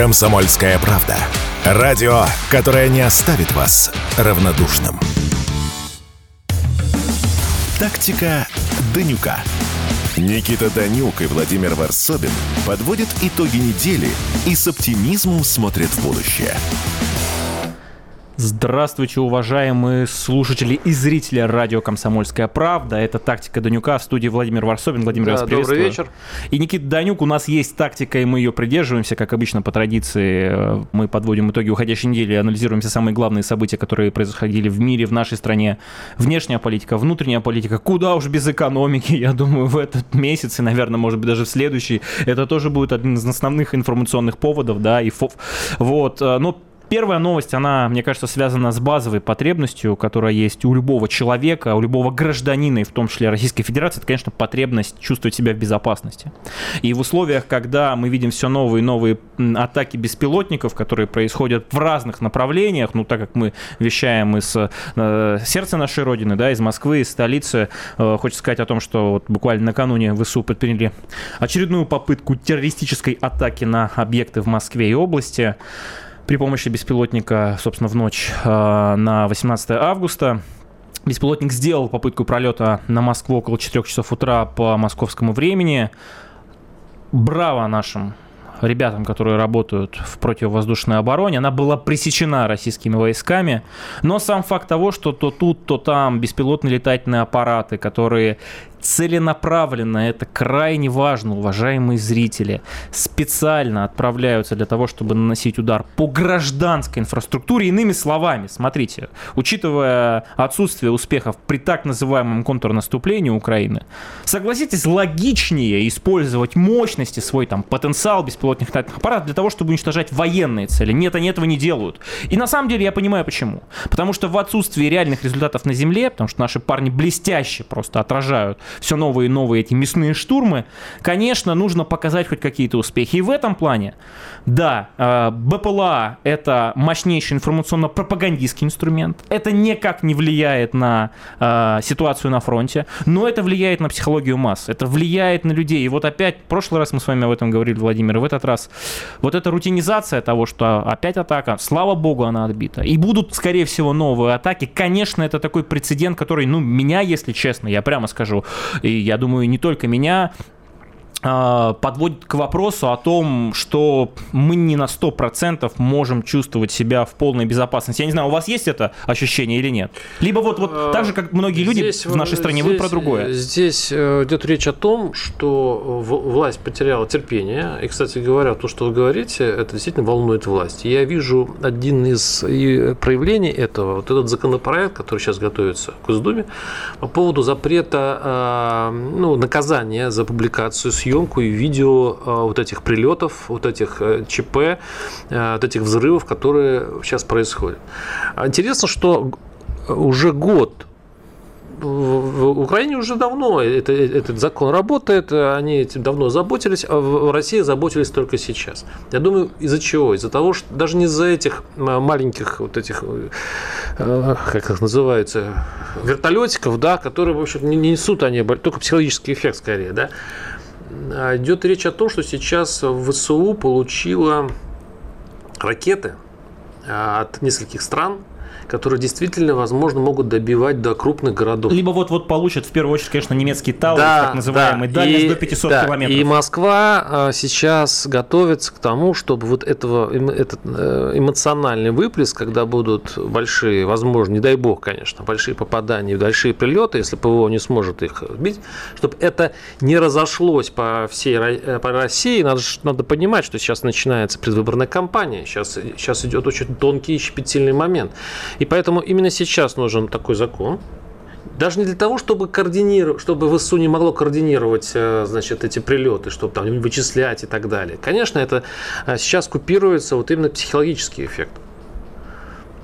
Комсомольская правда. Радио, которое не оставит вас равнодушным. Тактика Данюка. Никита Данюк и Владимир Варсобин подводят итоги недели и с оптимизмом смотрят в будущее. Здравствуйте, уважаемые слушатели и зрители радио «Комсомольская правда». Это «Тактика Данюка» в студии Владимир Варсобин. Владимир, да, вас приветствую. Добрый вечер. И Никита Данюк. У нас есть тактика, и мы ее придерживаемся. Как обычно, по традиции, мы подводим итоги уходящей недели, анализируем все самые главные события, которые происходили в мире, в нашей стране. Внешняя политика, внутренняя политика. Куда уж без экономики, я думаю, в этот месяц и, наверное, может быть, даже в следующий. Это тоже будет один из основных информационных поводов, да, и фов. Вот. Но Первая новость, она, мне кажется, связана с базовой потребностью, которая есть у любого человека, у любого гражданина, и в том числе Российской Федерации, это, конечно, потребность чувствовать себя в безопасности. И в условиях, когда мы видим все новые и новые атаки беспилотников, которые происходят в разных направлениях, ну, так как мы вещаем из э, сердца нашей Родины, да, из Москвы, из столицы, э, хочется сказать о том, что вот буквально накануне ВСУ предприняли очередную попытку террористической атаки на объекты в Москве и области при помощи беспилотника, собственно, в ночь э, на 18 августа. Беспилотник сделал попытку пролета на Москву около 4 часов утра по московскому времени. Браво нашим ребятам, которые работают в противовоздушной обороне, она была пресечена российскими войсками. Но сам факт того, что то тут, то там беспилотные летательные аппараты, которые целенаправленно, это крайне важно, уважаемые зрители, специально отправляются для того, чтобы наносить удар по гражданской инфраструктуре. Иными словами, смотрите, учитывая отсутствие успехов при так называемом контрнаступлении Украины, согласитесь, логичнее использовать мощности, свой там потенциал беспилотных летательных аппаратов для того, чтобы уничтожать военные цели. Нет, они этого не делают. И на самом деле я понимаю почему. Потому что в отсутствии реальных результатов на земле, потому что наши парни блестяще просто отражают все новые и новые эти мясные штурмы, конечно, нужно показать хоть какие-то успехи. И в этом плане, да, э, БПЛА — это мощнейший информационно-пропагандистский инструмент. Это никак не влияет на э, ситуацию на фронте, но это влияет на психологию масс, это влияет на людей. И вот опять, в прошлый раз мы с вами об этом говорили, Владимир, в этот раз вот эта рутинизация того, что опять атака, слава богу, она отбита. И будут, скорее всего, новые атаки. Конечно, это такой прецедент, который, ну, меня, если честно, я прямо скажу, и я думаю, не только меня, подводит к вопросу о том, что мы не на 100% можем чувствовать себя в полной безопасности. Я не знаю, у вас есть это ощущение или нет? Либо вот, вот а, так же, как многие люди здесь, в нашей стране, здесь, вы про другое. Здесь э, идет речь о том, что власть потеряла терпение. И, кстати говоря, то, что вы говорите, это действительно волнует власть. Я вижу один из проявлений этого, вот этот законопроект, который сейчас готовится в Госдуме, по поводу запрета, а, ну, наказания за публикацию съемок съемку и видео а, вот этих прилетов, вот этих э, ЧП, э, вот этих взрывов, которые сейчас происходят. Интересно, что уже год в Украине уже давно это, этот закон работает, они этим давно заботились, а в России заботились только сейчас. Я думаю, из-за чего? Из-за того, что даже не из-за этих маленьких вот этих, э, как их называется, вертолетиков, да, которые, в общем, не несут они, только психологический эффект скорее, да, а, идет речь о том, что сейчас ВСУ получила ракеты а, от нескольких стран, которые действительно, возможно, могут добивать до крупных городов. Либо вот-вот получат, в первую очередь, конечно, немецкий Таурус, да, так называемый, да. дальность и, до 500 да, километров. И Москва а, сейчас готовится к тому, чтобы вот этого, этот э, эмоциональный выплеск, когда будут большие, возможно, не дай бог, конечно, большие попадания, большие прилеты, если ПВО не сможет их сбить, чтобы это не разошлось по всей э, по России, надо, надо понимать, что сейчас начинается предвыборная кампания, сейчас, сейчас идет очень тонкий и щепетильный момент. И поэтому именно сейчас нужен такой закон, даже не для того, чтобы координировать, чтобы ВСУ не могло координировать, э, значит, эти прилеты, чтобы там вычислять и так далее. Конечно, это э, сейчас купируется вот именно психологический эффект.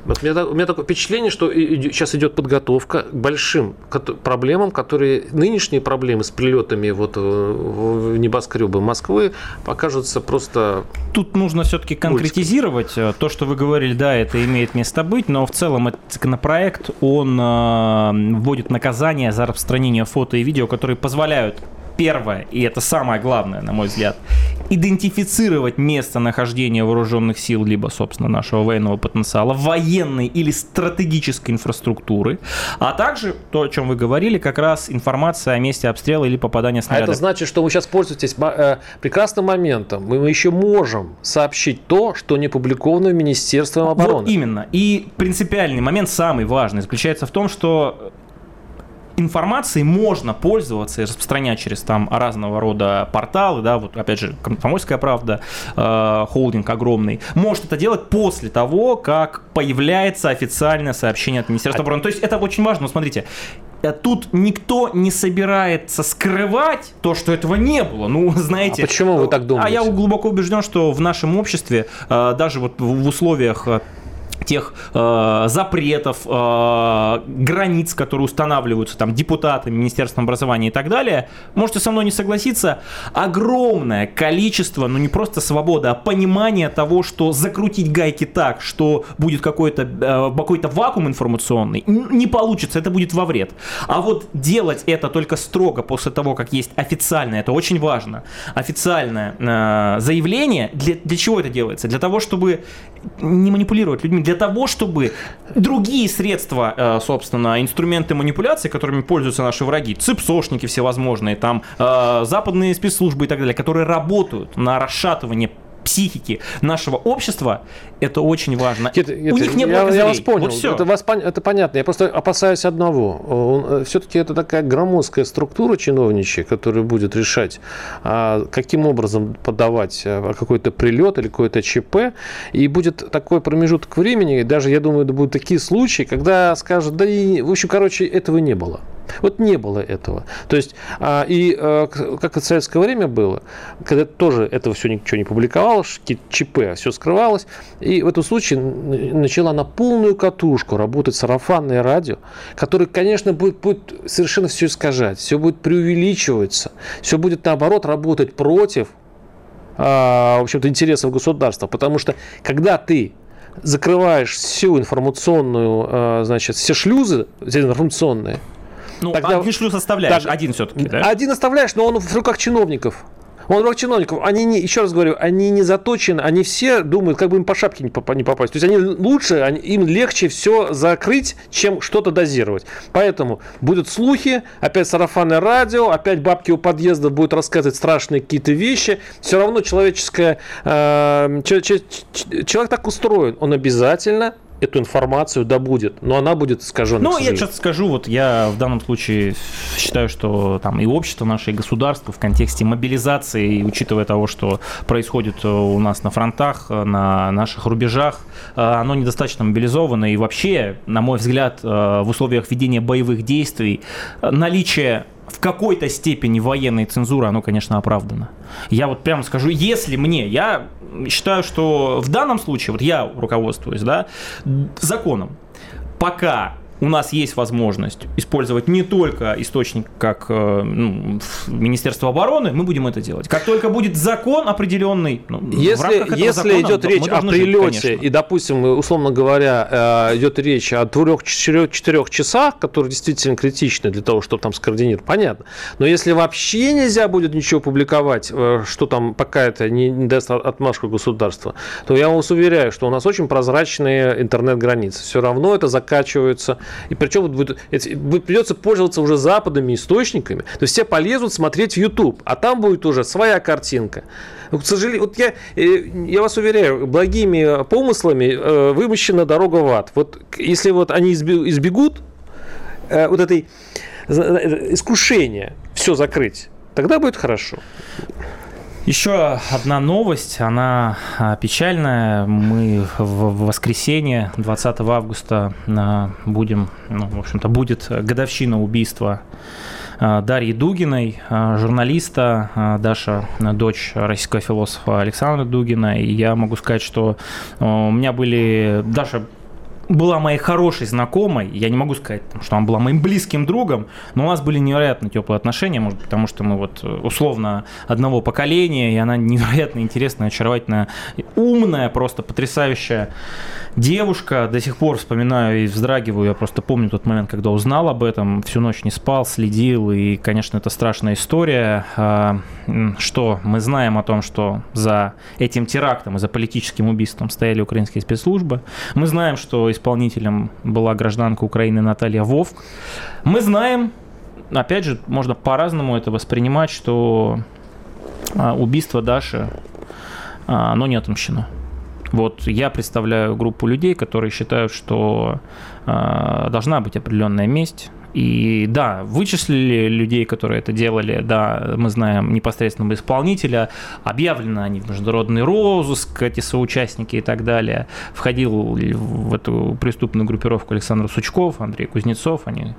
Вот у, меня, у меня такое впечатление, что сейчас идет подготовка к большим проблемам, которые нынешние проблемы с прилетами вот в небоскребы Москвы покажутся просто. Тут нужно все-таки конкретизировать э, то, что вы говорили, да, это имеет место быть, но в целом этот законопроект он э, вводит наказание за распространение фото и видео, которые позволяют первое, и это самое главное, на мой взгляд, идентифицировать местонахождение вооруженных сил, либо, собственно, нашего военного потенциала, военной или стратегической инфраструктуры, а также то, о чем вы говорили, как раз информация о месте обстрела или попадания снаряда. А это значит, что вы сейчас пользуетесь э, прекрасным моментом. Мы еще можем сообщить то, что не опубликовано в Министерстве обороны. Вот именно. И принципиальный момент, самый важный, заключается в том, что информацией можно пользоваться и распространять через там разного рода порталы, да, вот опять же, Комсомольская правда, э, холдинг огромный, может это делать после того, как появляется официальное сообщение от Министерства обороны. То есть это очень важно, но смотрите, э, тут никто не собирается скрывать то, что этого не было. Ну, знаете... А почему вы так думаете? А я глубоко убежден, что в нашем обществе, э, даже вот в условиях э, тех э, запретов, э, границ, которые устанавливаются там депутатами, Министерством образования и так далее, можете со мной не согласиться, огромное количество, ну не просто свобода, а понимание того, что закрутить гайки так, что будет какой-то э, какой-то вакуум информационный, не получится, это будет во вред. А вот делать это только строго после того, как есть официальное, это очень важно, официальное э, заявление, для, для чего это делается? Для того, чтобы не манипулировать людьми, для того, чтобы другие средства, э, собственно, инструменты манипуляции, которыми пользуются наши враги, цепсошники всевозможные, там, э, западные спецслужбы и так далее, которые работают на расшатывание психики нашего общества, это очень важно. Это, это, У них нет я, я вас понял. Вот все. Это, вас, это понятно. Я просто опасаюсь одного. Э, Все-таки это такая громоздкая структура чиновничья, которая будет решать, а, каким образом подавать а, какой-то прилет или какой-то ЧП. И будет такой промежуток времени, даже, я думаю, это будут такие случаи, когда скажут, да и, в общем, короче, этого не было. Вот не было этого. То есть, а, и а, как в советское время было, когда тоже этого все ничего не публиковалось, ЧП, все скрывалось, и в этом случае начала на полную катушку работать сарафанное радио, которое, конечно, будет, будет совершенно все искажать, все будет преувеличиваться, все будет, наоборот, работать против а, в общем-то, интересов государства. Потому что, когда ты закрываешь всю информационную, значит, все шлюзы информационные, ну, Тогда... один шлюз оставляешь, так, один все-таки, да? Один оставляешь, но он в руках чиновников. Он в руках чиновников. Они не, еще раз говорю, они не заточены, они все думают, как бы им по шапке не, поп- не попасть. То есть они лучше, они, им легче все закрыть, чем что-то дозировать. Поэтому будут слухи, опять сарафанное радио, опять бабки у подъезда будут рассказывать страшные какие-то вещи. Все равно человеческое... Э, человек так устроен. Он обязательно эту информацию добудет, но она будет искажена. Ну, я сейчас скажу, вот я в данном случае считаю, что там и общество наше, и государство в контексте мобилизации, учитывая того, что происходит э, у нас на фронтах, э, на наших рубежах, э, оно недостаточно мобилизовано, и вообще, на мой взгляд, в условиях ведения боевых действий наличие в какой-то степени военной цензуры, оно, конечно, оправдано. Я вот прямо скажу, если мне, я считаю, что в данном случае, вот я руководствуюсь, да, законом, пока у нас есть возможность использовать не только источник, как э, ну, Министерство обороны, мы будем это делать. Как только будет закон определенный, ну, если, если закона, идет речь о прилете, жить, и, допустим, условно говоря, э, идет речь о 3-4 часах, которые действительно критичны для того, чтобы там скоординировать, понятно. Но если вообще нельзя будет ничего публиковать, э, что там пока это не, не даст отмашку государства, то я вас уверяю, что у нас очень прозрачные интернет-границы. Все равно это закачивается и причем будет, придется пользоваться уже западными источниками. То есть все полезут смотреть в YouTube, а там будет уже своя картинка. К сожалению, вот я, э, я вас уверяю, благими помыслами э, вымощена дорога в ад. Вот если вот они избегут э, вот этой искушения все закрыть, тогда будет хорошо. Еще одна новость, она а, печальная. Мы в воскресенье, 20 августа, а, будем, ну, в общем-то, будет годовщина убийства а, Дарьи Дугиной, журналиста, Даша, дочь российского философа Александра Дугина. И я могу сказать, что у меня были... Даша была моей хорошей знакомой. Я не могу сказать, что она была моим близким другом, но у нас были невероятно теплые отношения, может, потому что мы вот условно одного поколения, и она невероятно интересная, очаровательная, умная, просто потрясающая девушка. До сих пор вспоминаю и вздрагиваю. Я просто помню тот момент, когда узнал об этом, всю ночь не спал, следил, и, конечно, это страшная история. А, что мы знаем о том, что за этим терактом и за политическим убийством стояли украинские спецслужбы. Мы знаем, что исполнителем была гражданка Украины Наталья Вовк. Мы знаем, опять же, можно по-разному это воспринимать, что а, убийство Даши, а, оно не отмщено. Вот я представляю группу людей, которые считают, что э, должна быть определенная месть. И да, вычислили людей, которые это делали, да, мы знаем непосредственного исполнителя, объявлены они в международный розыск, эти соучастники и так далее. Входил в эту преступную группировку Александр Сучков, Андрей Кузнецов, они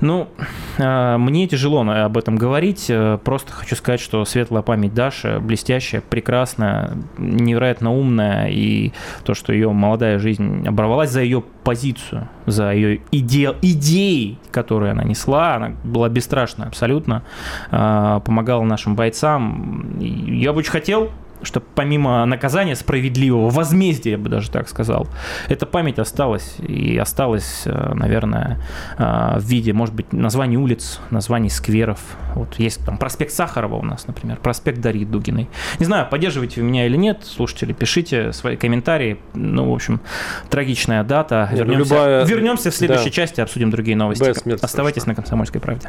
ну, а, мне тяжело об этом говорить. Э, просто хочу сказать, что светлая память Даши блестящая, прекрасная, невероятно умная. И то, что ее молодая жизнь оборвалась за ее позицию, за ее иде... идеи, которые она несла. Она была бесстрашна абсолютно. А, помогала нашим бойцам. Я бы очень хотел, что помимо наказания справедливого, возмездия, я бы даже так сказал, эта память осталась. И осталась, э, наверное, э, в виде, может быть, названий улиц, названий скверов. Вот есть там проспект Сахарова у нас, например, проспект Дарьи Дугиной. Не знаю, поддерживаете вы меня или нет, слушатели, пишите свои комментарии. Ну, в общем, трагичная дата. Вернемся, Любая... вернемся в следующей да. части, обсудим другие новости. Оставайтесь на «Комсомольской правде».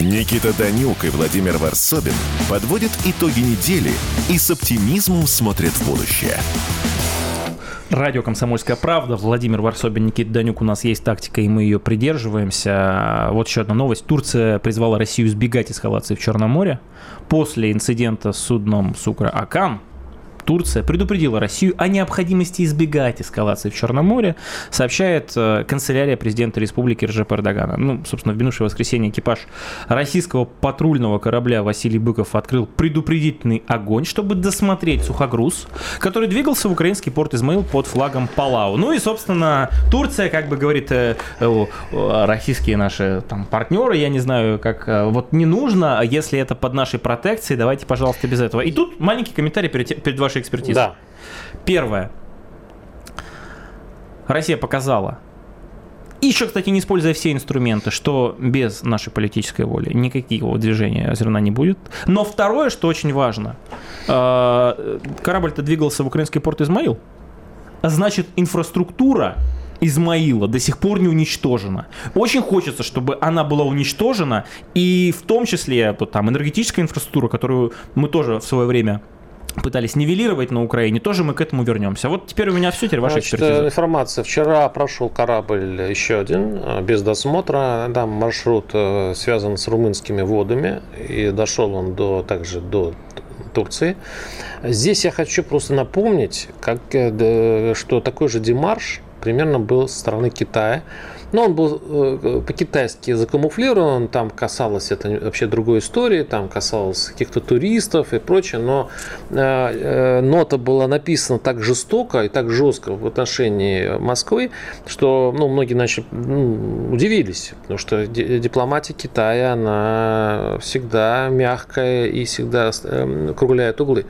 Никита Данюк и Владимир Варсобин подводят итоги недели и с оптимизмом смотрят в будущее. Радио «Комсомольская правда». Владимир Варсобин, Никита Данюк. У нас есть тактика, и мы ее придерживаемся. Вот еще одна новость. Турция призвала Россию избегать эскалации в Черном море. После инцидента с судном «Сукра Акан» Турция предупредила Россию о необходимости избегать эскалации в Черном море, сообщает э, канцелярия президента Республики Ржеп Эрдогана. Ну, собственно, в минувшее воскресенье экипаж российского патрульного корабля Василий Быков открыл предупредительный огонь, чтобы досмотреть сухогруз, который двигался в украинский порт Измаил под флагом Палау. Ну и, собственно, Турция, как бы говорит, э, э, российские наши там партнеры, я не знаю, как вот не нужно, если это под нашей протекцией, давайте, пожалуйста, без этого. И тут маленький комментарий перед, перед вашей экспертизы. Да. Первое. Россия показала, еще, кстати, не используя все инструменты, что без нашей политической воли никакого движения зерна не будет. Но второе, что очень важно, э, корабль-то двигался в украинский порт Измаил, значит, инфраструктура Измаила до сих пор не уничтожена. Очень хочется, чтобы она была уничтожена, и в том числе вот, там, энергетическая инфраструктура, которую мы тоже в свое время пытались нивелировать на Украине, тоже мы к этому вернемся. Вот теперь у меня все, теперь ваша Значит, экспертиза. Информация. Вчера прошел корабль еще один, э, без досмотра. Там маршрут э, связан с румынскими водами, и дошел он до, также до Турции. Здесь я хочу просто напомнить, как, э, что такой же демарш примерно был со стороны Китая. Но он был э, по-китайски закамуфлирован, там касалось это вообще другой истории, там касалось каких-то туристов и прочее, но э, э, нота была написана так жестоко и так жестко в отношении Москвы, что ну, многие начали ну, удивились, потому что дипломатия Китая, она всегда мягкая и всегда кругляет углы.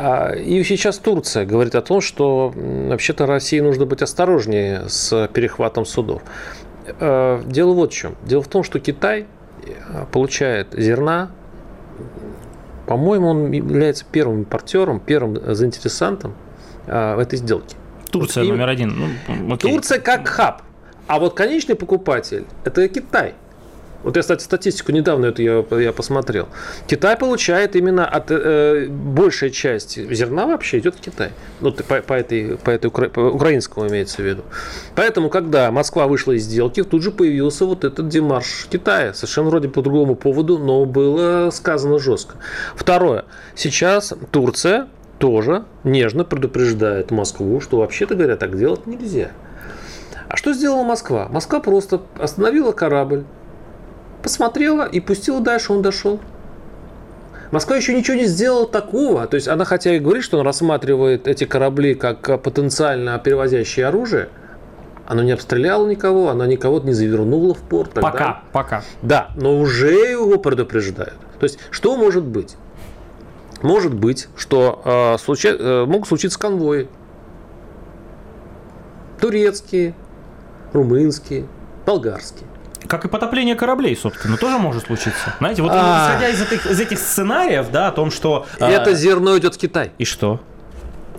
А, и сейчас Турция говорит о том, что вообще-то России нужно быть осторожнее с перехватом судов. Э, дело вот в чем. Дело в том, что Китай э, получает зерна, по-моему, он является первым импортером, первым заинтересантом в этой сделке. Турция вот номер один. Ну, Турция как хаб. А вот конечный покупатель – это Китай. Вот я, кстати, статистику недавно эту я, я посмотрел. Китай получает именно от э, большая часть зерна вообще идет в Китай. Ну, по, по этой, по этой укра... по украинскому имеется в виду. Поэтому, когда Москва вышла из сделки, тут же появился вот этот демарш Китая. Совершенно вроде по другому поводу, но было сказано жестко. Второе. Сейчас Турция тоже нежно предупреждает Москву, что вообще-то говоря, так делать нельзя. А что сделала Москва? Москва просто остановила корабль, посмотрела и пустила дальше, он дошел. Москва еще ничего не сделала такого. То есть она хотя и говорит, что она рассматривает эти корабли как потенциально перевозящие оружие, она не обстреляла никого, она никого не завернула в порт. Пока, далее. пока. Да, но уже его предупреждают. То есть, что может быть? Может быть, что э, случай, э, могут случиться конвои. Турецкие, румынские, болгарские. Как и потопление кораблей, собственно, тоже может случиться. Знаете, вот а. исходя из этих, из этих сценариев, да, о том, что... Это а... зерно идет в Китай. И что?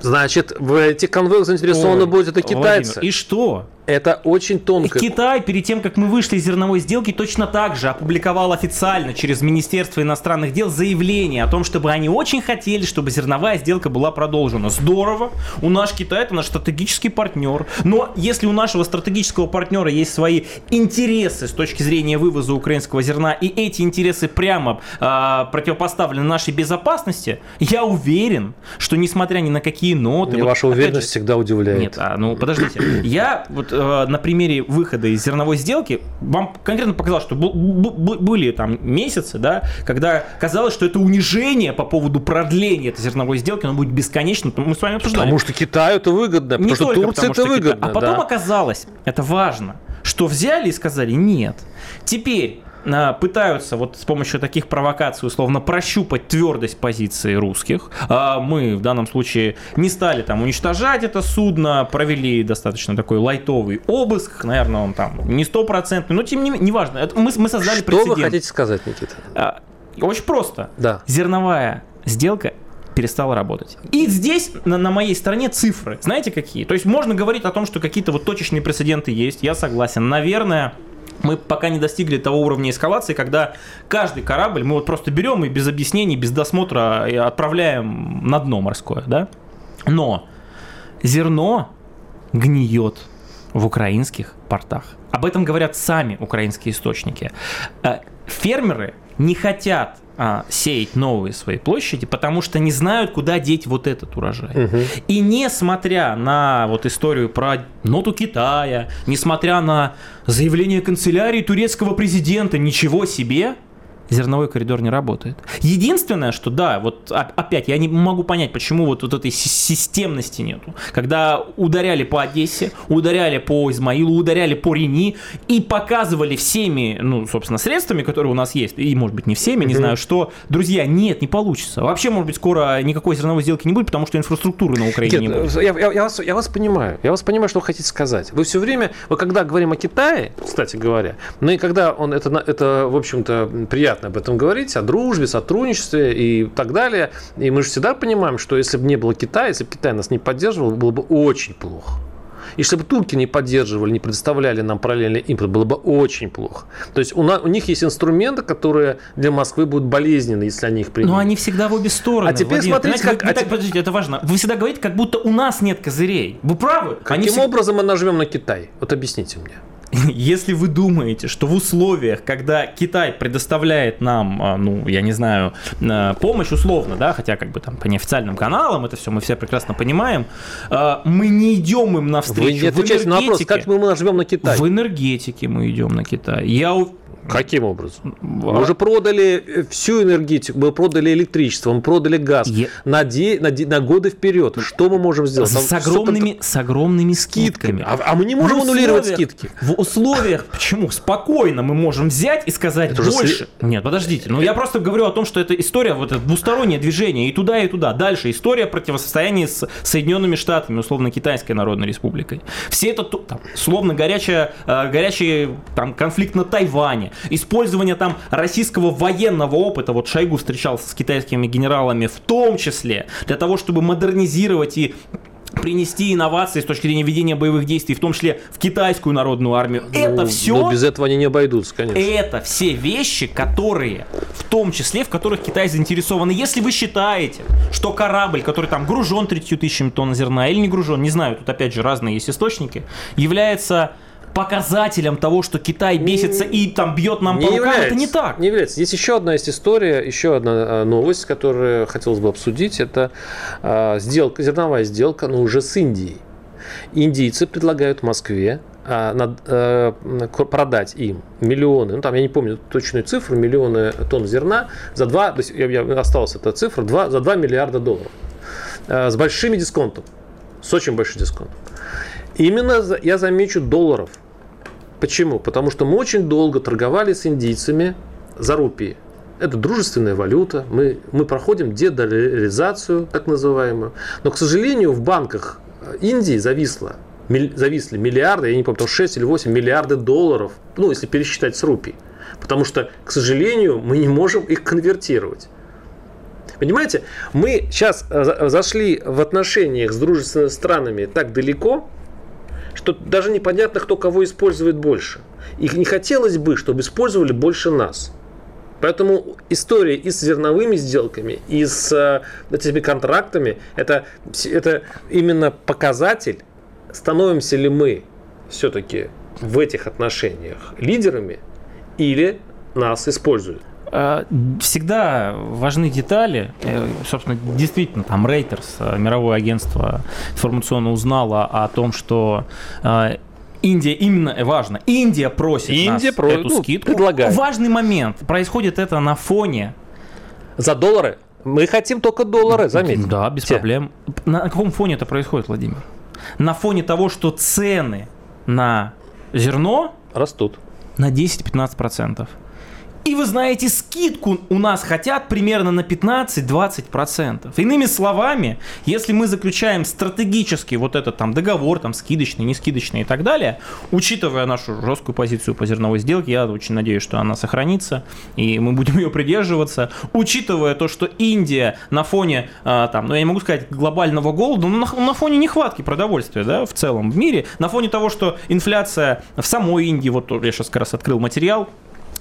Значит, в этих конвоях заинтересованы будут это китайцы. Владимир, и что? Это очень тонко. Китай, перед тем, как мы вышли из зерновой сделки, точно так же опубликовал официально через Министерство иностранных дел заявление о том, чтобы они очень хотели, чтобы зерновая сделка была продолжена. Здорово. У нас Китай это наш стратегический партнер. Но если у нашего стратегического партнера есть свои интересы с точки зрения вывоза украинского зерна, и эти интересы прямо э, противопоставлены нашей безопасности, я уверен, что несмотря ни на какие ноты... Мне вот, ваша уверенность же, всегда удивляет. Нет, а, ну подождите. Я вот Э, на примере выхода из зерновой сделки вам конкретно показал, что были там месяцы, да, когда казалось, что это унижение по поводу продления этой зерновой сделки, оно будет бесконечно. Мы с вами обсуждали. Потому что Китаю это выгодно, Не потому что Турции это выгодно. Китай. А потом да. оказалось, это важно, что взяли и сказали нет. Теперь пытаются вот с помощью таких провокаций условно прощупать твердость позиции русских. А, мы в данном случае не стали там уничтожать это судно, провели достаточно такой лайтовый обыск, наверное, он там не стопроцентный, но тем не менее, неважно. Это мы, мы создали Что прецедент. Что вы хотите сказать, Никита? А, очень просто. Да. Зерновая сделка перестала работать. И здесь на, на моей стороне цифры. Знаете какие? То есть можно говорить о том, что какие-то вот точечные прецеденты есть, я согласен. Наверное, мы пока не достигли того уровня эскалации, когда каждый корабль мы вот просто берем и без объяснений, без досмотра отправляем на дно морское, да? Но зерно гниет в украинских портах. Об этом говорят сами украинские источники. Э, фермеры не хотят а, сеять новые свои площади, потому что не знают, куда деть вот этот урожай. Угу. И несмотря на вот историю про ноту Китая, несмотря на заявление канцелярии турецкого президента, ничего себе, зерновой коридор не работает. Единственное, что да, вот опять я не могу понять, почему вот, вот этой системности нету. Когда ударяли по Одессе, ударяли по Измаилу, ударяли по Рени и показывали всеми, ну, собственно, средствами, которые у нас есть, и, может быть, не всеми, не знаю, что, друзья, нет, не получится. Вообще, может быть, скоро никакой зерновой сделки не будет, потому что инфраструктуры на Украине нет, не будет. Я, я, я, вас, я вас понимаю. Я вас понимаю, что вы хотите сказать. Вы все время, вы когда говорим о Китае, кстати говоря, ну и когда он, это, это в общем-то, приятно приятно об этом говорить, о дружбе, сотрудничестве и так далее. И мы же всегда понимаем, что если бы не было Китая, если бы Китай нас не поддерживал, было бы очень плохо. И если бы турки не поддерживали, не предоставляли нам параллельный импорт, было бы очень плохо. То есть у, на, у них есть инструменты, которые для Москвы будут болезненны, если они их примут. Но они всегда в обе стороны. А теперь Владимир, смотрите, как... Вы, а так, те... подождите, это важно. Вы всегда говорите, как будто у нас нет козырей. Вы правы. Каким они образом мы нажмем на Китай? Вот объясните мне. Если вы думаете, что в условиях, когда Китай предоставляет нам, а, ну, я не знаю, а, помощь условно, да, хотя как бы там по неофициальным каналам, это все мы все прекрасно понимаем, а, мы не идем им навстречу. Вы не отвечаете на вопрос, как мы нажмем на Китай? В энергетике мы идем на Китай. Я Каким образом? Мы уже продали э, всю энергетику, мы продали электричество, мы продали газ Я... на, де, на, де, на годы вперед. Что мы можем сделать? С, огромными, с огромными скидками. А, а мы не можем аннулировать скидки. В условиях, почему? Спокойно мы можем взять и сказать это больше. Уже... Нет, подождите. Ну, я просто говорю о том, что это история, вот это двустороннее движение и туда, и туда. Дальше история противостояния с Соединенными Штатами, условно, Китайской Народной Республикой. Все это, там, словно горячая, э, горячий там, конфликт на Тайване использование там российского военного опыта, вот Шойгу встречался с китайскими генералами в том числе, для того, чтобы модернизировать и принести инновации с точки зрения ведения боевых действий, в том числе в китайскую народную армию. Ну, это все... Но без этого они не обойдутся, конечно. Это все вещи, которые, в том числе, в которых Китай заинтересован. И если вы считаете, что корабль, который там гружен 30 тысячами тонн зерна или не гружен, не знаю, тут опять же разные есть источники, является показателем того, что Китай бесится и там бьет нам не по рукам, является, это не так. Не является. Здесь еще одна есть история, еще одна а, новость, которую хотелось бы обсудить. Это а, сделка, зерновая сделка, но уже с Индией. Индийцы предлагают Москве а, над, продать им миллионы, ну там я не помню точную цифру, миллионы тонн зерна за 2, то есть, я, я, осталась эта цифра, 2, за 2 миллиарда долларов. С большими дисконтом, с очень большим дисконтом. Именно, я замечу, долларов. Почему? Потому что мы очень долго торговали с индийцами за рупии. Это дружественная валюта, мы, мы проходим дедоляризацию, так называемую. Но, к сожалению, в банках Индии зависло, зависли миллиарды, я не помню, 6 или 8 миллиарды долларов, ну, если пересчитать с рупий. Потому что, к сожалению, мы не можем их конвертировать. Понимаете, мы сейчас э, зашли в отношениях с дружественными странами так далеко, что даже непонятно, кто кого использует больше. И не хотелось бы, чтобы использовали больше нас. Поэтому история и с зерновыми сделками, и с э, этими контрактами, это, это именно показатель, становимся ли мы все-таки в этих отношениях лидерами или нас используют. Э, всегда важны детали. Э, собственно, действительно, там Reuters, э, мировое агентство информационно узнало о том, что Индия именно важно. Индия просит Индия нас про... эту ну, скидку. Предлагает. Важный момент. Происходит это на фоне. За доллары? Мы хотим только доллары, заметьте. Да, без Те. проблем. На каком фоне это происходит, Владимир? На фоне того, что цены на зерно растут на 10-15%. И вы знаете, скидку у нас хотят примерно на 15-20%. Иными словами, если мы заключаем стратегический вот этот там договор, там скидочный, не скидочный и так далее, учитывая нашу жесткую позицию по зерновой сделке, я очень надеюсь, что она сохранится, и мы будем ее придерживаться, учитывая то, что Индия на фоне, а, там, ну я не могу сказать глобального голода, но на, на фоне нехватки продовольствия, да, в целом в мире, на фоне того, что инфляция в самой Индии, вот я сейчас как раз открыл материал,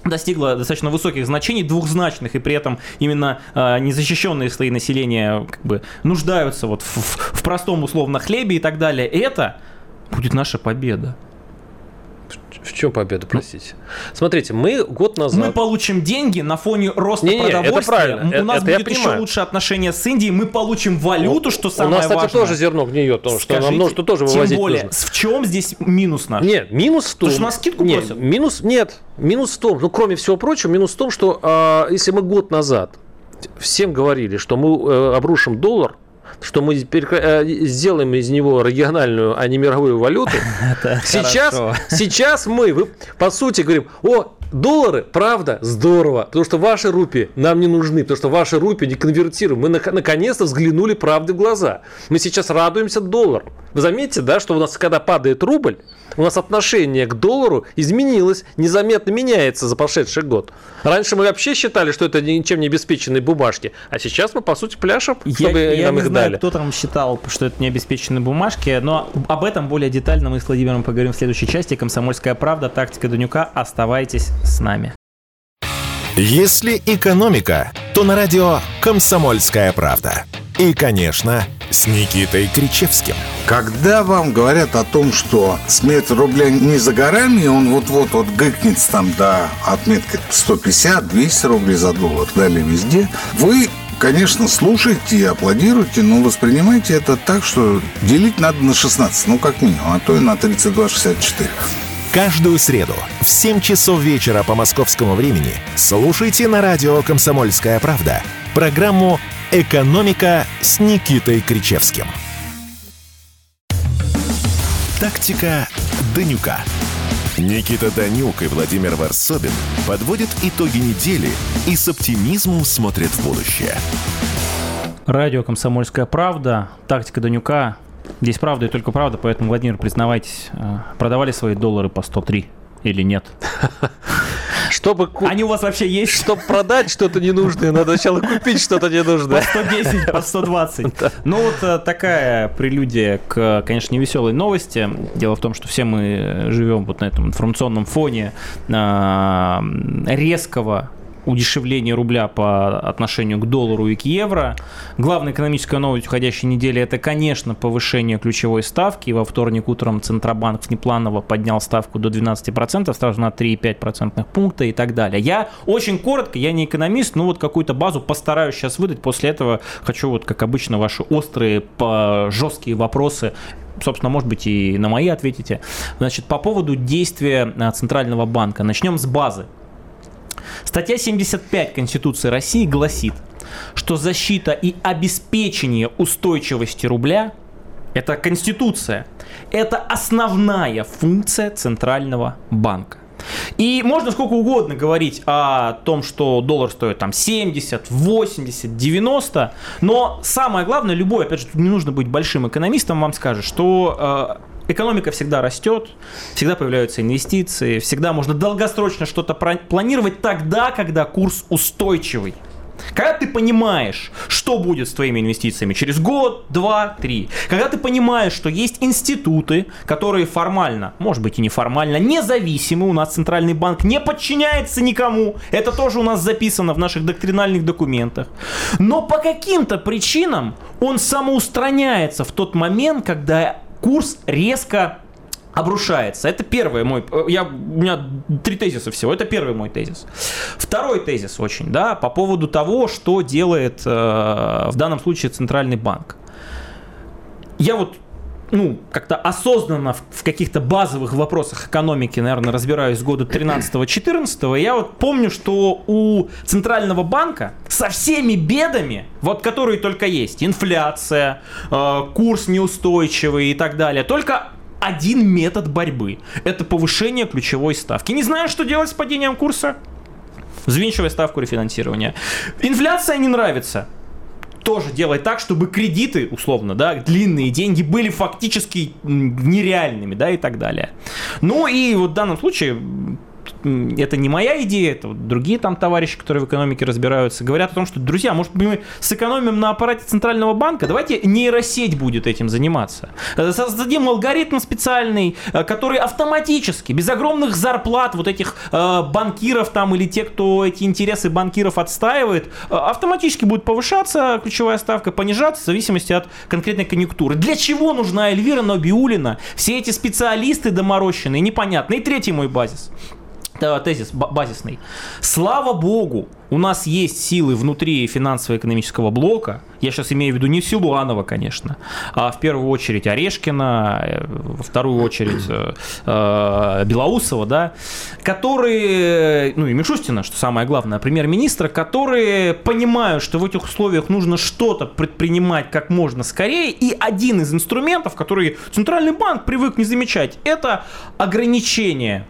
достигла достаточно высоких значений, двухзначных, и при этом именно э, незащищенные слои населения как бы нуждаются вот в, в, простом условно хлебе и так далее. Это будет наша победа. В чем победа, ну, простите? Смотрите, мы год назад... Мы получим деньги на фоне роста не, не, продовольствия. Это правильно. У нас это будет еще лучше отношения с Индией. Мы получим валюту, ну, что самое важное. У нас, кстати, тоже зерно гниет, потому что нам нужно тоже вывозить. Тем более, нужно. в чем здесь минус наш? Нет, минус в том... Потому что нас скидку нет, просят. Минус, нет, минус в том, ну, кроме всего прочего, минус в том, что э, если мы год назад всем говорили, что мы э, обрушим доллар, что мы э, сделаем из него региональную, а не мировую валюту. Сейчас, сейчас мы, по сути, говорим, о, Доллары, правда, здорово, потому что ваши рупии нам не нужны, потому что ваши рупии не конвертируем. Мы наконец-то взглянули правде в глаза. Мы сейчас радуемся доллару. Вы заметите, да, что у нас, когда падает рубль, у нас отношение к доллару изменилось, незаметно меняется за прошедший год. Раньше мы вообще считали, что это ничем не обеспеченные бумажки, а сейчас мы, по сути, пляшем, чтобы я, я нам не их знаю, дали. кто там считал, что это не обеспеченные бумажки, но об этом более детально мы с Владимиром поговорим в следующей части. «Комсомольская правда. Тактика Данюка». Оставайтесь с нами. Если экономика, то на радио «Комсомольская правда». И, конечно, с Никитой Кричевским. Когда вам говорят о том, что смерть рубля не за горами, он вот-вот вот гыкнет там до отметки 150-200 рублей за доллар, далее везде, вы конечно, слушайте и аплодируйте, но воспринимайте это так, что делить надо на 16, ну, как минимум, а то и на 32,64. Каждую среду в 7 часов вечера по московскому времени слушайте на радио «Комсомольская правда» программу «Экономика» с Никитой Кричевским. Тактика Данюка. Никита Данюк и Владимир Варсобин подводят итоги недели и с оптимизмом смотрят в будущее. Радио «Комсомольская правда», тактика Данюка. Здесь правда и только правда, поэтому, Владимир, признавайтесь, э, продавали свои доллары по 103 или нет? Чтобы Они у вас вообще есть? Чтобы продать что-то ненужное, надо сначала купить что-то ненужное. По 110, по 120. Ну вот э, такая прелюдия к, конечно, невеселой новости. Дело в том, что все мы живем вот на этом информационном фоне а, резкого удешевление рубля по отношению к доллару и к евро. Главная экономическая новость уходящей недели – это, конечно, повышение ключевой ставки. Во вторник утром Центробанк внепланово поднял ставку до 12%, сразу на 3,5 процентных пункта и так далее. Я очень коротко, я не экономист, но вот какую-то базу постараюсь сейчас выдать. После этого хочу вот, как обычно, ваши острые, жесткие вопросы собственно, может быть, и на мои ответите. Значит, по поводу действия а, Центрального банка. Начнем с базы. Статья 75 Конституции России гласит, что защита и обеспечение устойчивости рубля – это Конституция, это основная функция Центрального банка. И можно сколько угодно говорить о том, что доллар стоит там 70, 80, 90, но самое главное, любой, опять же, не нужно быть большим экономистом, вам скажет, что э, экономика всегда растет, всегда появляются инвестиции, всегда можно долгосрочно что-то планировать тогда, когда курс устойчивый. Когда ты понимаешь, что будет с твоими инвестициями через год, два, три. Когда ты понимаешь, что есть институты, которые формально, может быть и неформально, независимы. У нас Центральный банк не подчиняется никому. Это тоже у нас записано в наших доктринальных документах. Но по каким-то причинам он самоустраняется в тот момент, когда курс резко обрушается. Это первый мой... Э, я, у меня три тезиса всего. Это первый мой тезис. Второй тезис очень, да, по поводу того, что делает э, в данном случае Центральный банк. Я вот ну, как-то осознанно в, в каких-то базовых вопросах экономики, наверное, разбираюсь с года 13-14, я вот помню, что у Центрального банка со всеми бедами, вот которые только есть, инфляция, э, курс неустойчивый и так далее, только один метод борьбы. Это повышение ключевой ставки. Не знаю, что делать с падением курса? Взвинчивая ставку рефинансирования. Инфляция не нравится тоже делать так, чтобы кредиты, условно, да, длинные деньги были фактически нереальными, да, и так далее. Ну и вот в данном случае это не моя идея, это вот другие там товарищи, которые в экономике разбираются, говорят о том, что, друзья, может мы сэкономим на аппарате Центрального банка, давайте нейросеть будет этим заниматься. Э, создадим алгоритм специальный, э, который автоматически, без огромных зарплат вот этих э, банкиров там или тех, кто эти интересы банкиров отстаивает, автоматически будет повышаться ключевая ставка, понижаться в зависимости от конкретной конъюнктуры. Для чего нужна Эльвира Нобиулина? Все эти специалисты доморощенные, непонятно. И третий мой базис тезис базисный. Слава богу, у нас есть силы внутри финансово-экономического блока. Я сейчас имею в виду не Силуанова, конечно, а в первую очередь Орешкина, э, во вторую очередь э, э, Белоусова, да, которые, ну и Мишустина, что самое главное, премьер-министра, которые понимают, что в этих условиях нужно что-то предпринимать как можно скорее. И один из инструментов, который Центральный банк привык не замечать, это ограничение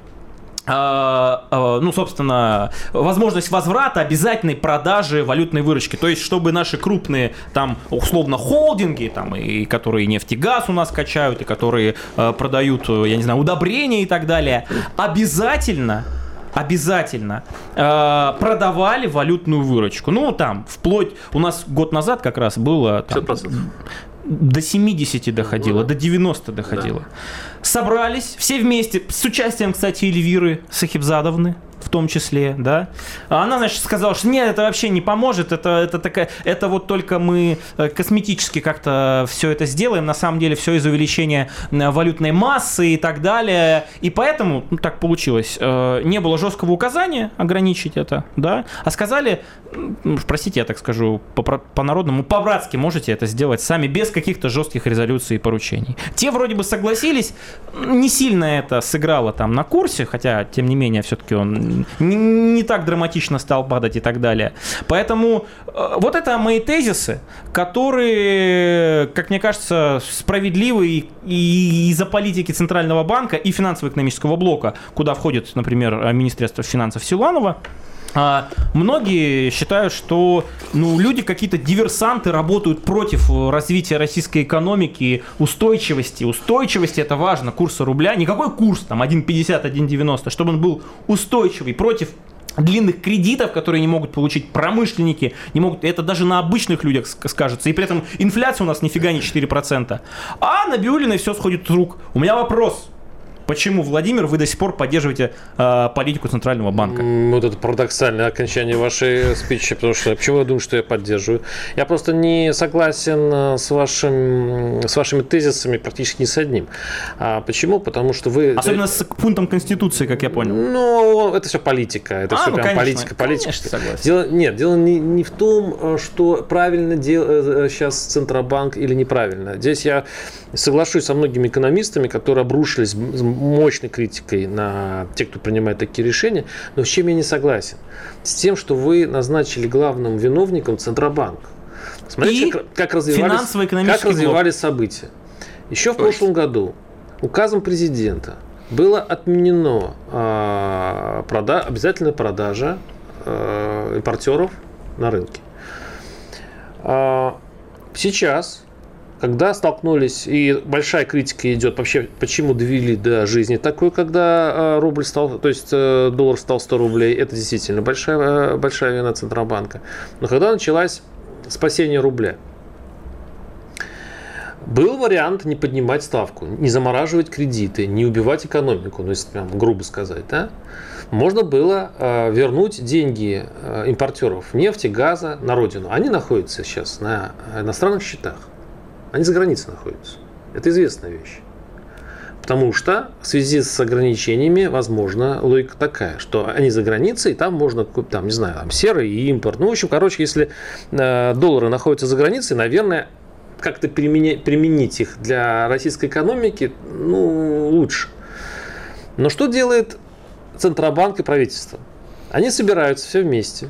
ну, собственно, возможность возврата обязательной продажи валютной выручки. То есть, чтобы наши крупные, там, условно, холдинги, там, и которые нефть и газ у нас качают, и которые э, продают, я не знаю, удобрения и так далее, обязательно обязательно э, продавали валютную выручку. Ну, там, вплоть... У нас год назад как раз было... Там, до 70 доходило, до 90 доходило. Да. Собрались все вместе, с участием, кстати, Эльвиры Сахибзадовны, в том числе, да. А она, значит, сказала, что нет, это вообще не поможет, это, это, такая, это вот только мы э, косметически как-то все это сделаем, на самом деле все из увеличения валютной массы и так далее. И поэтому, ну, так получилось, э, не было жесткого указания ограничить это, да, а сказали, простите, я так скажу, по-народному, по по-братски можете это сделать сами, без каких-то жестких резолюций и поручений. Те вроде бы согласились, не сильно это сыграло там на курсе, хотя, тем не менее, все-таки он не, так драматично стал падать и так далее. Поэтому э, вот это мои тезисы, которые, как мне кажется, справедливы и, из-за политики Центрального банка и финансово-экономического блока, куда входит, например, Министерство финансов Силанова, А, многие считают, что ну, люди какие-то диверсанты работают против развития российской экономики, устойчивости. Устойчивости это важно, курса рубля. Никакой курс, там 1,50, 1,90, чтобы он был устойчивый против длинных кредитов, которые не могут получить промышленники, не могут, это даже на обычных людях скажется, и при этом инфляция у нас нифига не 4%. А на Биулиной все сходит с рук. У меня вопрос, Почему, Владимир, вы до сих пор поддерживаете э, политику Центрального банка? Вот это парадоксальное окончание вашей спичи, потому что почему я думаю, что я поддерживаю? Я просто не согласен э, с, вашим, с вашими тезисами практически ни с одним. А почему? Потому что вы... Особенно с пунктом Конституции, как я понял. Ну, это все политика. Это а, все ну, прям конечно, политика, политика. Конечно, согласен. Дело, нет, дело не, не в том, э, что правильно дел, сейчас э, Центробанк или неправильно. Здесь я соглашусь со многими экономистами, которые обрушились мощной критикой на тех, кто принимает такие решения, но с чем я не согласен? С тем, что вы назначили главным виновником Центробанк. Смотрите, как, как развивались, как развивались события. Еще в прошлом году указом президента было отменено э, прода, обязательная продажа э, импортеров на рынке. Э, сейчас когда столкнулись, и большая критика идет вообще, почему довели до жизни такой, когда а, рубль стал, то есть э, доллар стал 100 рублей, это действительно большая, э, большая вина Центробанка. Но когда началось спасение рубля, был вариант не поднимать ставку, не замораживать кредиты, не убивать экономику, ну если прям грубо сказать, да? Можно было э, вернуть деньги э, импортеров нефти, газа на родину. Они находятся сейчас на иностранных счетах. Они за границей находятся. Это известная вещь. Потому что в связи с ограничениями, возможно, логика такая, что они за границей, там можно, там, не знаю, там серый импорт. Ну, в общем, короче, если э, доллары находятся за границей, наверное, как-то применять, применить их для российской экономики, ну, лучше. Но что делает Центробанк и правительство? Они собираются все вместе.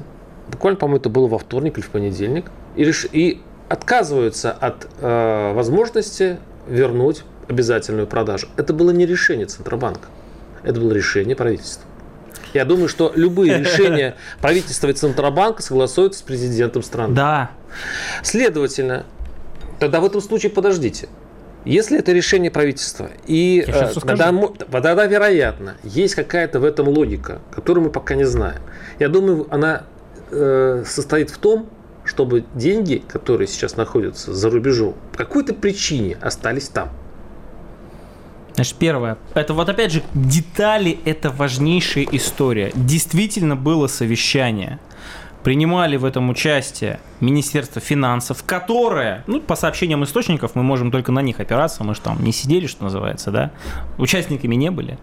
Буквально, по-моему, это было во вторник или в понедельник. И, реш... и отказываются от э, возможности вернуть обязательную продажу. Это было не решение Центробанка, это было решение правительства. Я думаю, что любые решения правительства и Центробанка согласуются с президентом страны. Да. Следовательно, тогда в этом случае подождите. Если это решение правительства, и э, тогда, тогда, вероятно, есть какая-то в этом логика, которую мы пока не знаем. Я думаю, она э, состоит в том, чтобы деньги, которые сейчас находятся за рубежом, по какой-то причине остались там. Значит, первое. Это вот опять же детали, это важнейшая история. Действительно было совещание. Принимали в этом участие Министерство финансов, которое, ну, по сообщениям источников, мы можем только на них опираться, мы же там не сидели, что называется, да, участниками не были.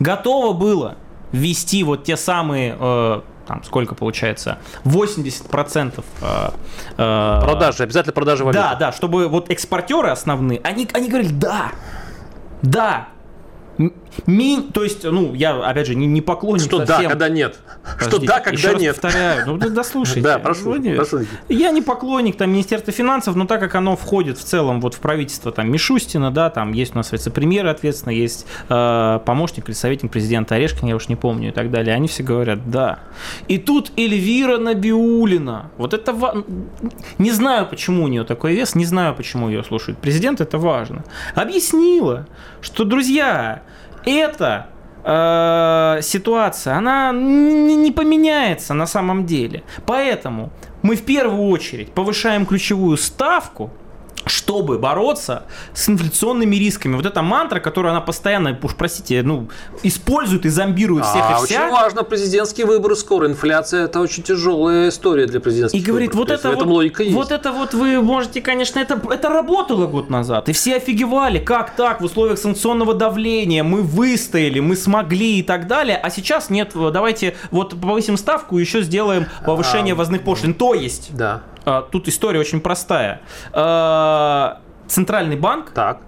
Готово было ввести вот те самые э, там сколько получается, 80% э, э, продажи, обязательно продажи валюты. Да, да, чтобы вот экспортеры основные, они, они говорили, да, да, Ми, то есть, ну, я, опять же, не, не поклонник Что совсем. да, когда нет. Подождите, что да, когда нет. повторяю, ну, да, дослушайте. Да, прошу, прошу. Я не поклонник там Министерства финансов, но так как оно входит в целом вот в правительство там Мишустина, да, там есть у нас вице-премьер, ответственно, есть э, помощник или советник президента Орешкин, я уж не помню и так далее. Они все говорят, да. И тут Эльвира Набиулина. Вот это... Ва... Не знаю, почему у нее такой вес, не знаю, почему ее слушает президент, это важно. Объяснила, что, друзья, эта э, ситуация, она не поменяется на самом деле. Поэтому мы в первую очередь повышаем ключевую ставку – чтобы бороться с инфляционными рисками. Вот эта мантра, которую она постоянно, уж простите, ну, использует и зомбирует всех а, и вся. Очень важно, президентские выборы скоро. Инфляция – это очень тяжелая история для президентских И говорит, выборов. вот это вот, логика есть. вот это вот вы можете, конечно, это, это работало год назад. И все офигевали, как так, в условиях санкционного давления мы выстояли, мы смогли и так далее. А сейчас нет, давайте вот повысим ставку, еще сделаем повышение а, возных пошлин. То есть, да. А, тут история очень простая. А, Центральный банк так.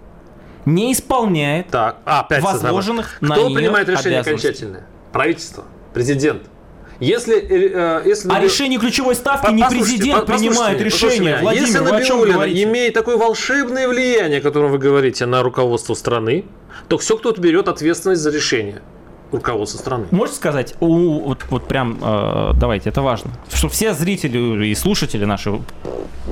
не исполняет так. А, опять возложенных на Кто принимает решение окончательное? Правительство, президент. Если, э, если а решение ключевой ставки не президент принимает решение. Владимир, если Набиулина имеет такое волшебное влияние, о котором вы говорите, на руководство страны, то все кто-то берет ответственность за решение. Руководства страны. Можете сказать, у, вот, вот прям, э, давайте, это важно, чтобы все зрители и слушатели наши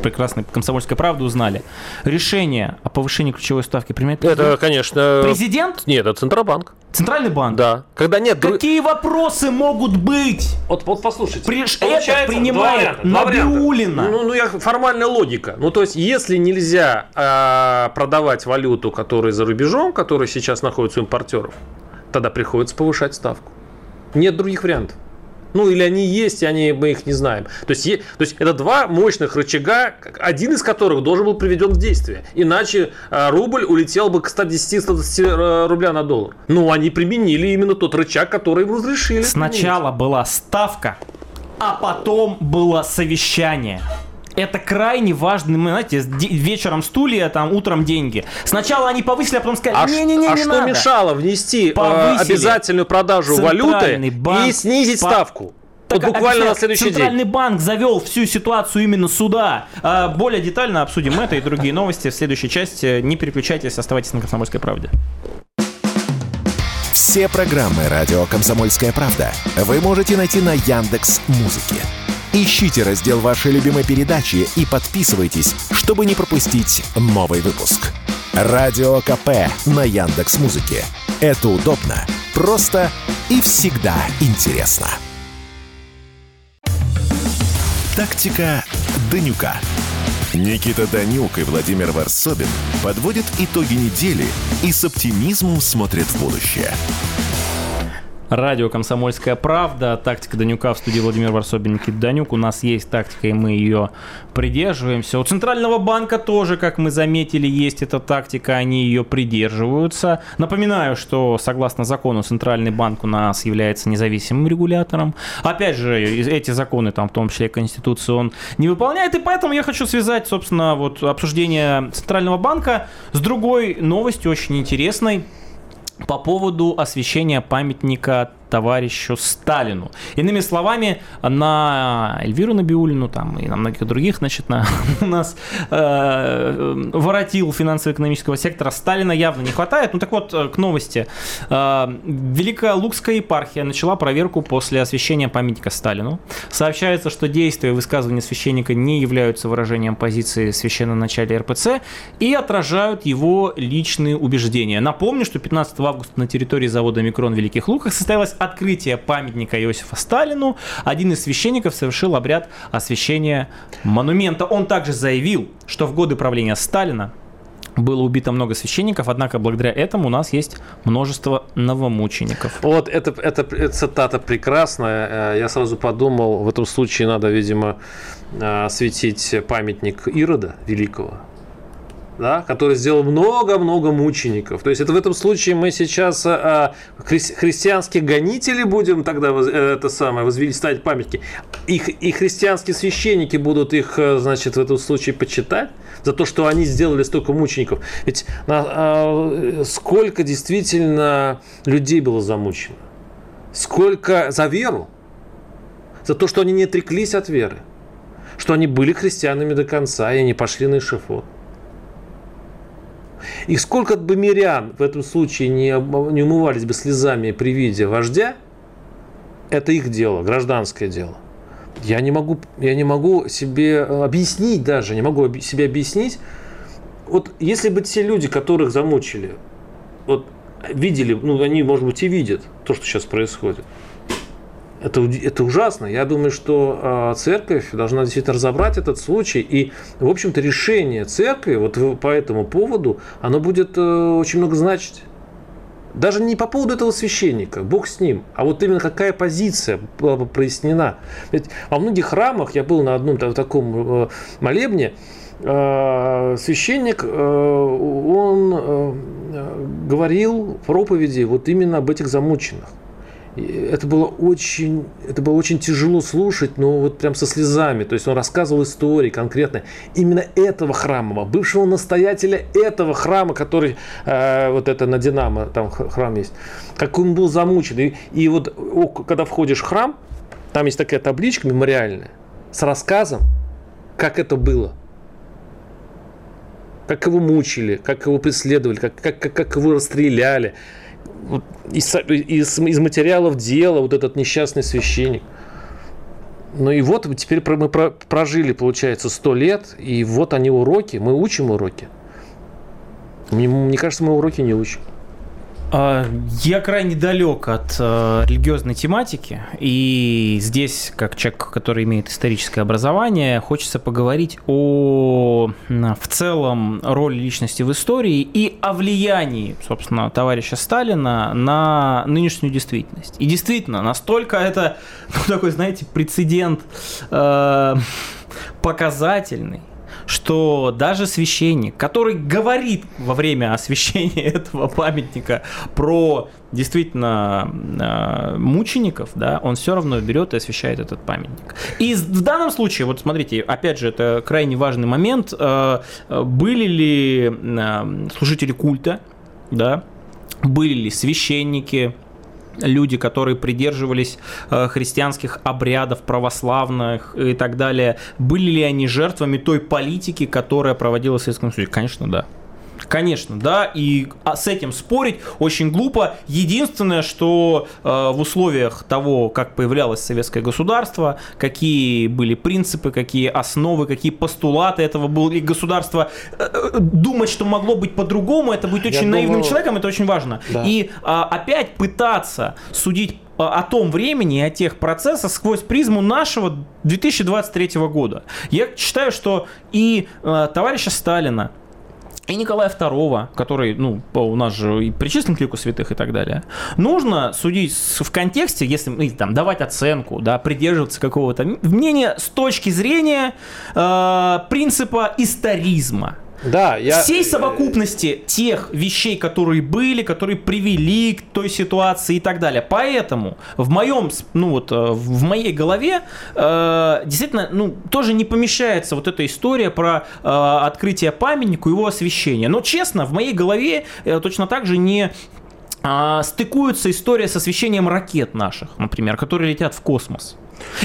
прекрасной комсомольской правды узнали. Решение о повышении ключевой ставки принимает Это, президент? конечно... Президент? Нет, это Центробанк. Центральный банк? Да. Когда нет... дру- Какие вопросы могут быть? Вот, вот послушайте. При- Получается, это принимает. Набиуллина. Ну, ну, я, формальная логика. Ну, то есть, если нельзя а, продавать валюту, которая за рубежом, которая сейчас находится у импортеров, тогда приходится повышать ставку. Нет других вариантов. Ну, или они есть, и они, мы их не знаем. То есть, е- то есть это два мощных рычага, один из которых должен был приведен в действие. Иначе а, рубль улетел бы к 110-120 рубля на доллар. Но они применили именно тот рычаг, который им разрешили. Сначала была ставка, а потом было совещание. Это крайне важный, мы, знаете, вечером стулья, там, утром деньги. Сначала они повысили, а потом сказали, А, не-не-не, а не что надо. мешало внести э, Повысили обязательную продажу валюты банк и снизить по- ставку? Так, вот буквально объясняю, на следующий Центральный день. банк завел всю ситуацию именно сюда. А, Более детально обсудим это и другие новости в следующей части. Не переключайтесь, оставайтесь на «Комсомольской правде». Все программы радио Комсомольская правда вы можете найти на Яндекс Музыке. Ищите раздел вашей любимой передачи и подписывайтесь, чтобы не пропустить новый выпуск. Радио КП на Яндекс Музыке. Это удобно, просто и всегда интересно. Тактика Данюка. Никита Данюк и Владимир Варсобин подводят итоги недели и с оптимизмом смотрят в будущее. Радио «Комсомольская правда», тактика Данюка в студии Владимир Варсобин, Никита Данюк. У нас есть тактика, и мы ее придерживаемся. У Центрального банка тоже, как мы заметили, есть эта тактика, они ее придерживаются. Напоминаю, что согласно закону Центральный банк у нас является независимым регулятором. Опять же, эти законы, там, в том числе Конституцию, он не выполняет, и поэтому я хочу связать, собственно, вот обсуждение Центрального банка с другой новостью, очень интересной по поводу освещения памятника товарищу Сталину. Иными словами, на Эльвиру Набиулину там, и на многих других, значит, на, у нас э, воротил финансово-экономического сектора Сталина явно не хватает. Ну так вот, э, к новости. Э, Великая Лукская епархия начала проверку после освещения памятника Сталину. Сообщается, что действия и высказывания священника не являются выражением позиции священноначалия РПЦ и отражают его личные убеждения. Напомню, что 15 августа на территории завода «Микрон» в Великих Луках состоялось открытие памятника Иосифа Сталину. Один из священников совершил обряд освящения монумента. Он также заявил, что в годы правления Сталина было убито много священников, однако благодаря этому у нас есть множество новомучеников. Вот это, это, эта цитата прекрасная. Э, Я сразу подумал, в этом случае надо, видимо, э, осветить памятник Ирода Великого, да, который сделал много-много мучеников. То есть это в этом случае мы сейчас э, хри- христианские гонители будем тогда воз- э, это самое возвели ставить памятники. Их, и христианские священники будут их, э, значит, в этом случае почитать за то, что они сделали столько мучеников. Ведь на- а, сколько действительно людей было замучено? Сколько за веру? За то, что они не отреклись от веры? Что они были христианами до конца, и они пошли на эшифот? И сколько бы мирян в этом случае не, не умывались бы слезами при виде вождя, это их дело, гражданское дело. Я не могу, я не могу себе объяснить даже, не могу себе объяснить. Вот если бы те люди, которых замучили, вот видели, ну они, может быть, и видят то, что сейчас происходит. Это, это ужасно. Я думаю, что э, церковь должна действительно разобрать этот случай. И, в общем-то, решение церкви вот по этому поводу, оно будет э, очень много значить. Даже не по поводу этого священника, Бог с ним, а вот именно какая позиция была бы прояснена. Ведь во многих храмах, я был на одном та- таком э, молебне, э, священник, э, он говорил проповеди вот именно об этих замученных. Это было очень, это было очень тяжело слушать, но вот прям со слезами. То есть он рассказывал истории конкретно именно этого храма, бывшего настоятеля этого храма, который э, вот это на Динамо, там храм есть, как он был замучен. И, и вот о, когда входишь в храм, там есть такая табличка мемориальная с рассказом, как это было. Как его мучили, как его преследовали, как, как, как, как его расстреляли. Из, из, из материалов дела вот этот несчастный священник. Ну и вот теперь мы прожили, получается, сто лет, и вот они уроки, мы учим уроки. Мне, мне кажется, мы уроки не учим. А, я крайне далек от э, религиозной тематики, и здесь, как человек, который имеет историческое образование, хочется поговорить о в целом роли личности в истории и о влиянии, собственно, товарища Сталина на нынешнюю действительность. И действительно, настолько это ну, такой, знаете, прецедент э, показательный, что даже священник, который говорит во время освящения этого памятника про действительно э, мучеников, да, он все равно берет и освещает этот памятник. И в данном случае, вот смотрите, опять же, это крайне важный момент, э, были ли э, служители культа, да, были ли священники, люди, которые придерживались э, христианских обрядов православных и так далее, были ли они жертвами той политики, которая проводилась в Советском Союзе? Конечно, да. Конечно, да, и а, с этим спорить очень глупо. Единственное, что э, в условиях того, как появлялось советское государство, какие были принципы, какие основы, какие постулаты этого было и государство, э, э, думать, что могло быть по-другому, это быть очень Я наивным думаю... человеком, это очень важно. Да. И э, опять пытаться судить о том времени и о тех процессах сквозь призму нашего 2023 года. Я считаю, что и э, товарища Сталина, и Николая II, который, ну, у нас же и причислен к лику святых и так далее, нужно судить в контексте, если ну, там давать оценку, да, придерживаться какого-то мнения с точки зрения э, принципа историзма. Да, я... Всей совокупности тех вещей, которые были, которые привели к той ситуации и так далее. Поэтому в моем, ну вот, э, в моей голове э, действительно, ну, тоже не помещается вот эта история про э, открытие памятника, его освещение. Но честно, в моей голове э, точно так же не э, стыкуется история с освещением ракет наших, например, которые летят в космос.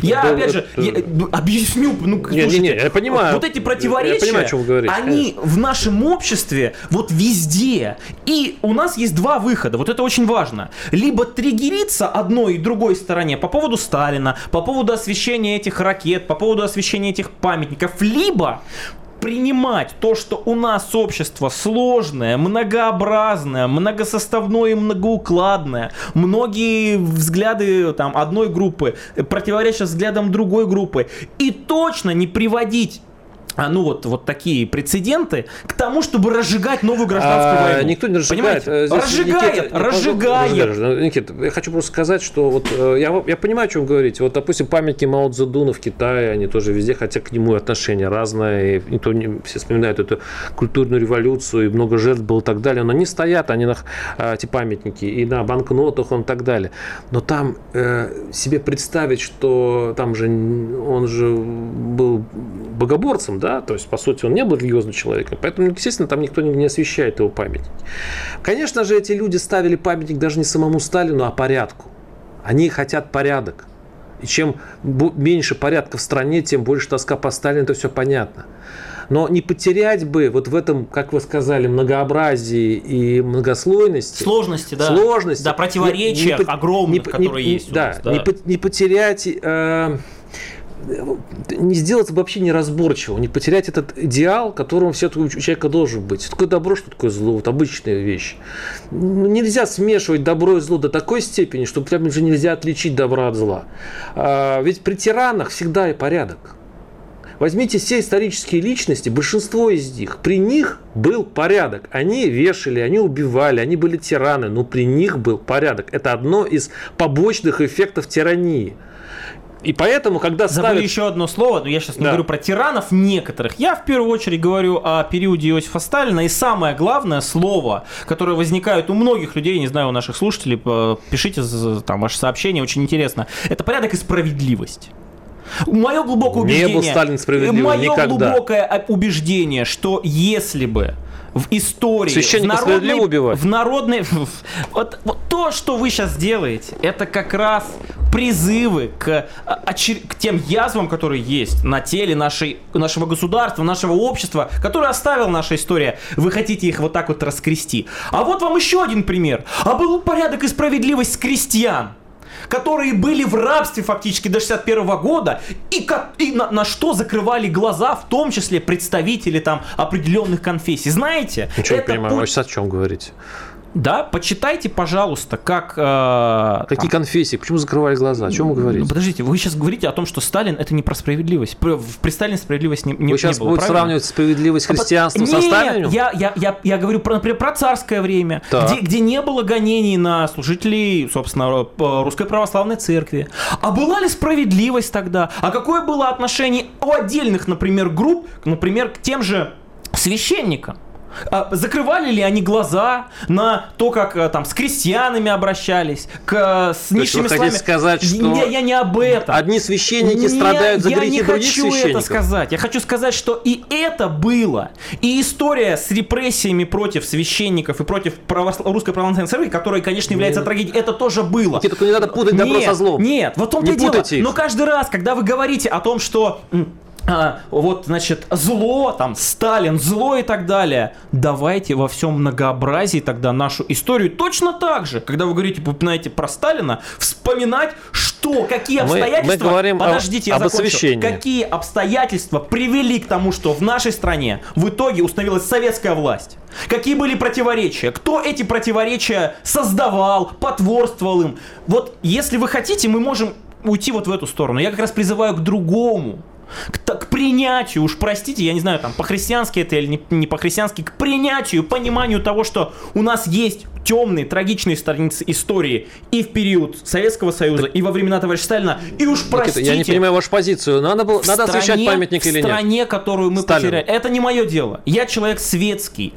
Я, да, опять же, это... я, ну, объясню, ну, не, слушайте, не, не, я понимаю. Вот эти противоречия, я понимаю, что вы говорите, они конечно. в нашем обществе вот везде. И у нас есть два выхода, вот это очень важно. Либо триггериться одной и другой стороне по поводу Сталина, по поводу освещения этих ракет, по поводу освещения этих памятников, либо принимать то, что у нас общество сложное, многообразное, многосоставное и многоукладное, многие взгляды там, одной группы противоречат взглядам другой группы, и точно не приводить а, ну вот, вот такие прецеденты к тому, чтобы разжигать новую гражданскую а, войну. Никто не разжигает. Понимаете? Здесь разжигает, Никита, разжигает. Ну, Никита, я хочу просто сказать, что вот э, я, я понимаю, о чем вы говорите. Вот, допустим, памятники Мао Цзэдуна в Китае, они тоже везде, хотя к нему отношения разные. Никто не, все вспоминают эту культурную революцию, и много жертв было и так далее. Но они стоят, они на а, эти памятники, и на банкнотах он и так далее. Но там э, себе представить, что там же он же был богоборцем, да, то есть, по сути, он не был религиозным человеком, поэтому, естественно, там никто не освещает его памятник. Конечно же, эти люди ставили памятник даже не самому Сталину, а порядку. Они хотят порядок. И чем меньше порядка в стране, тем больше тоска по Сталину, это все понятно. Но не потерять бы вот в этом, как вы сказали, многообразии и многослойности. Сложности, да. Сложности. Да, противоречия огромных, не, которые не, есть. Да, нас, да. Не, не потерять... Э, не сделать вообще неразборчиво, не потерять этот идеал, которым все у человека должен быть. Что такое добро, что такое зло, вот обычная вещь. Ну, нельзя смешивать добро и зло до такой степени, что прям уже нельзя отличить добра от зла. А, ведь при тиранах всегда и порядок. Возьмите все исторические личности, большинство из них, при них был порядок. Они вешали, они убивали, они были тираны, но при них был порядок. Это одно из побочных эффектов тирании. И поэтому, когда ставят... Забыли еще одно слово, но я сейчас не да. говорю про тиранов некоторых. Я в первую очередь говорю о периоде Иосифа Сталина. И самое главное слово, которое возникает у многих людей, не знаю, у наших слушателей, пишите там ваши сообщения, очень интересно. Это порядок и справедливость. Мое глубокое убеждение... Не был Сталин справедливым Мое никогда. глубокое убеждение, что если бы в истории, в народной, убивать. в народной, вот, вот то, что вы сейчас делаете, это как раз призывы к, а, к тем язвам, которые есть на теле нашей, нашего государства, нашего общества, которые оставила наша история. Вы хотите их вот так вот раскрести. А вот вам еще один пример. А был порядок и справедливость с крестьян которые были в рабстве фактически до 61 года, и, и на, на что закрывали глаза, в том числе представители там определенных конфессий. Знаете? Ничего не понимаю, вы сейчас о чем говорите? Да, почитайте, пожалуйста, как... Э, Какие там... конфессии? Почему закрывали глаза? О чем вы говорите? Ну, подождите, вы сейчас говорите о том, что Сталин это не про справедливость. При Сталине справедливость не, не Вы сейчас не было, будете правильно? сравнивать справедливость христианства Нет, со Сталином? Я, я, я, я говорю, про, например, про царское время, где, где не было гонений на служителей, собственно, Русской Православной Церкви. А была ли справедливость тогда? А какое было отношение у отдельных, например, групп, например, к тем же священникам? А закрывали ли они глаза на то, как э, там с крестьянами обращались, к, с низшими слоями? сказать, что я, я не об этом. Одни священники Нет, страдают за грехи других священников? Я не хочу это сказать. Я хочу сказать, что и это было. И история с репрессиями против священников и против православ... русской православной церкви, которая, конечно, является Нет. трагедией, это тоже было. Только не надо путать добро нет, со злом. Нет, вот в том-то и дело. Их. Но каждый раз, когда вы говорите о том, что а, вот, значит, зло, там, Сталин, зло и так далее. Давайте во всем многообразии тогда нашу историю точно так же, когда вы говорите, упоминаете про Сталина, вспоминать, что, какие обстоятельства... Мы, мы говорим подождите, о, я об закончу. Какие обстоятельства привели к тому, что в нашей стране в итоге установилась советская власть? Какие были противоречия? Кто эти противоречия создавал, потворствовал им? Вот если вы хотите, мы можем уйти вот в эту сторону. Я как раз призываю к другому к, к принятию, уж простите, я не знаю, там по-христиански это или не, не по-христиански, к принятию, пониманию того, что у нас есть темные, трагичные страницы истории и в период Советского Союза, так... и во времена товарища Сталина, и уж простите... Никита, я не понимаю вашу позицию, надо, было, надо стране, освещать памятник или нет? В стране, которую мы Сталину. потеряли. Это не мое дело. Я человек светский.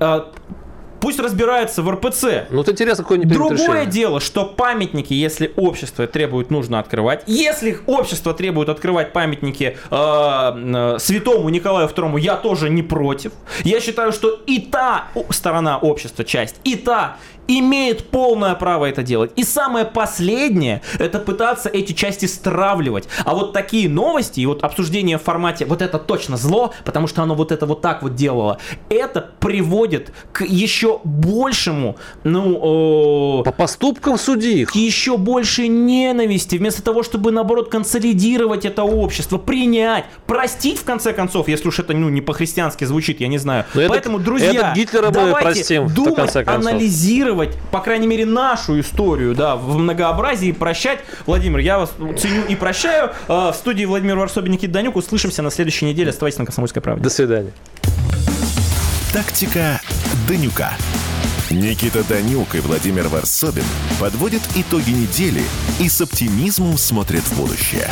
Пусть разбирается в РПЦ. Ну, вот интересно, какое не Другое решение. дело, что памятники, если общество требует, нужно открывать. Если общество требует открывать памятники э, э, святому Николаю II, я тоже не против. Я считаю, что и та сторона общества, часть, и та имеет полное право это делать. И самое последнее, это пытаться эти части стравливать. А вот такие новости и вот обсуждение в формате вот это точно зло, потому что оно вот это вот так вот делало, это приводит к еще большему, ну... Э, По поступкам судей. К еще большей ненависти, вместо того, чтобы, наоборот, консолидировать это общество, принять, простить, в конце концов, если уж это, ну, не по-христиански звучит, я не знаю. Но Поэтому, это, друзья, это Гитлера давайте простим, думать, анализировать анализировать, по крайней мере, нашу историю, да, в многообразии прощать. Владимир, я вас ценю и прощаю. Э, в студии Владимир Варсобин, Никита Данюк. Услышимся на следующей неделе. Оставайтесь на «Комсомольской правде». До свидания. Тактика Данюка. Никита Данюк и Владимир Варсобин подводят итоги недели и с оптимизмом смотрят в будущее.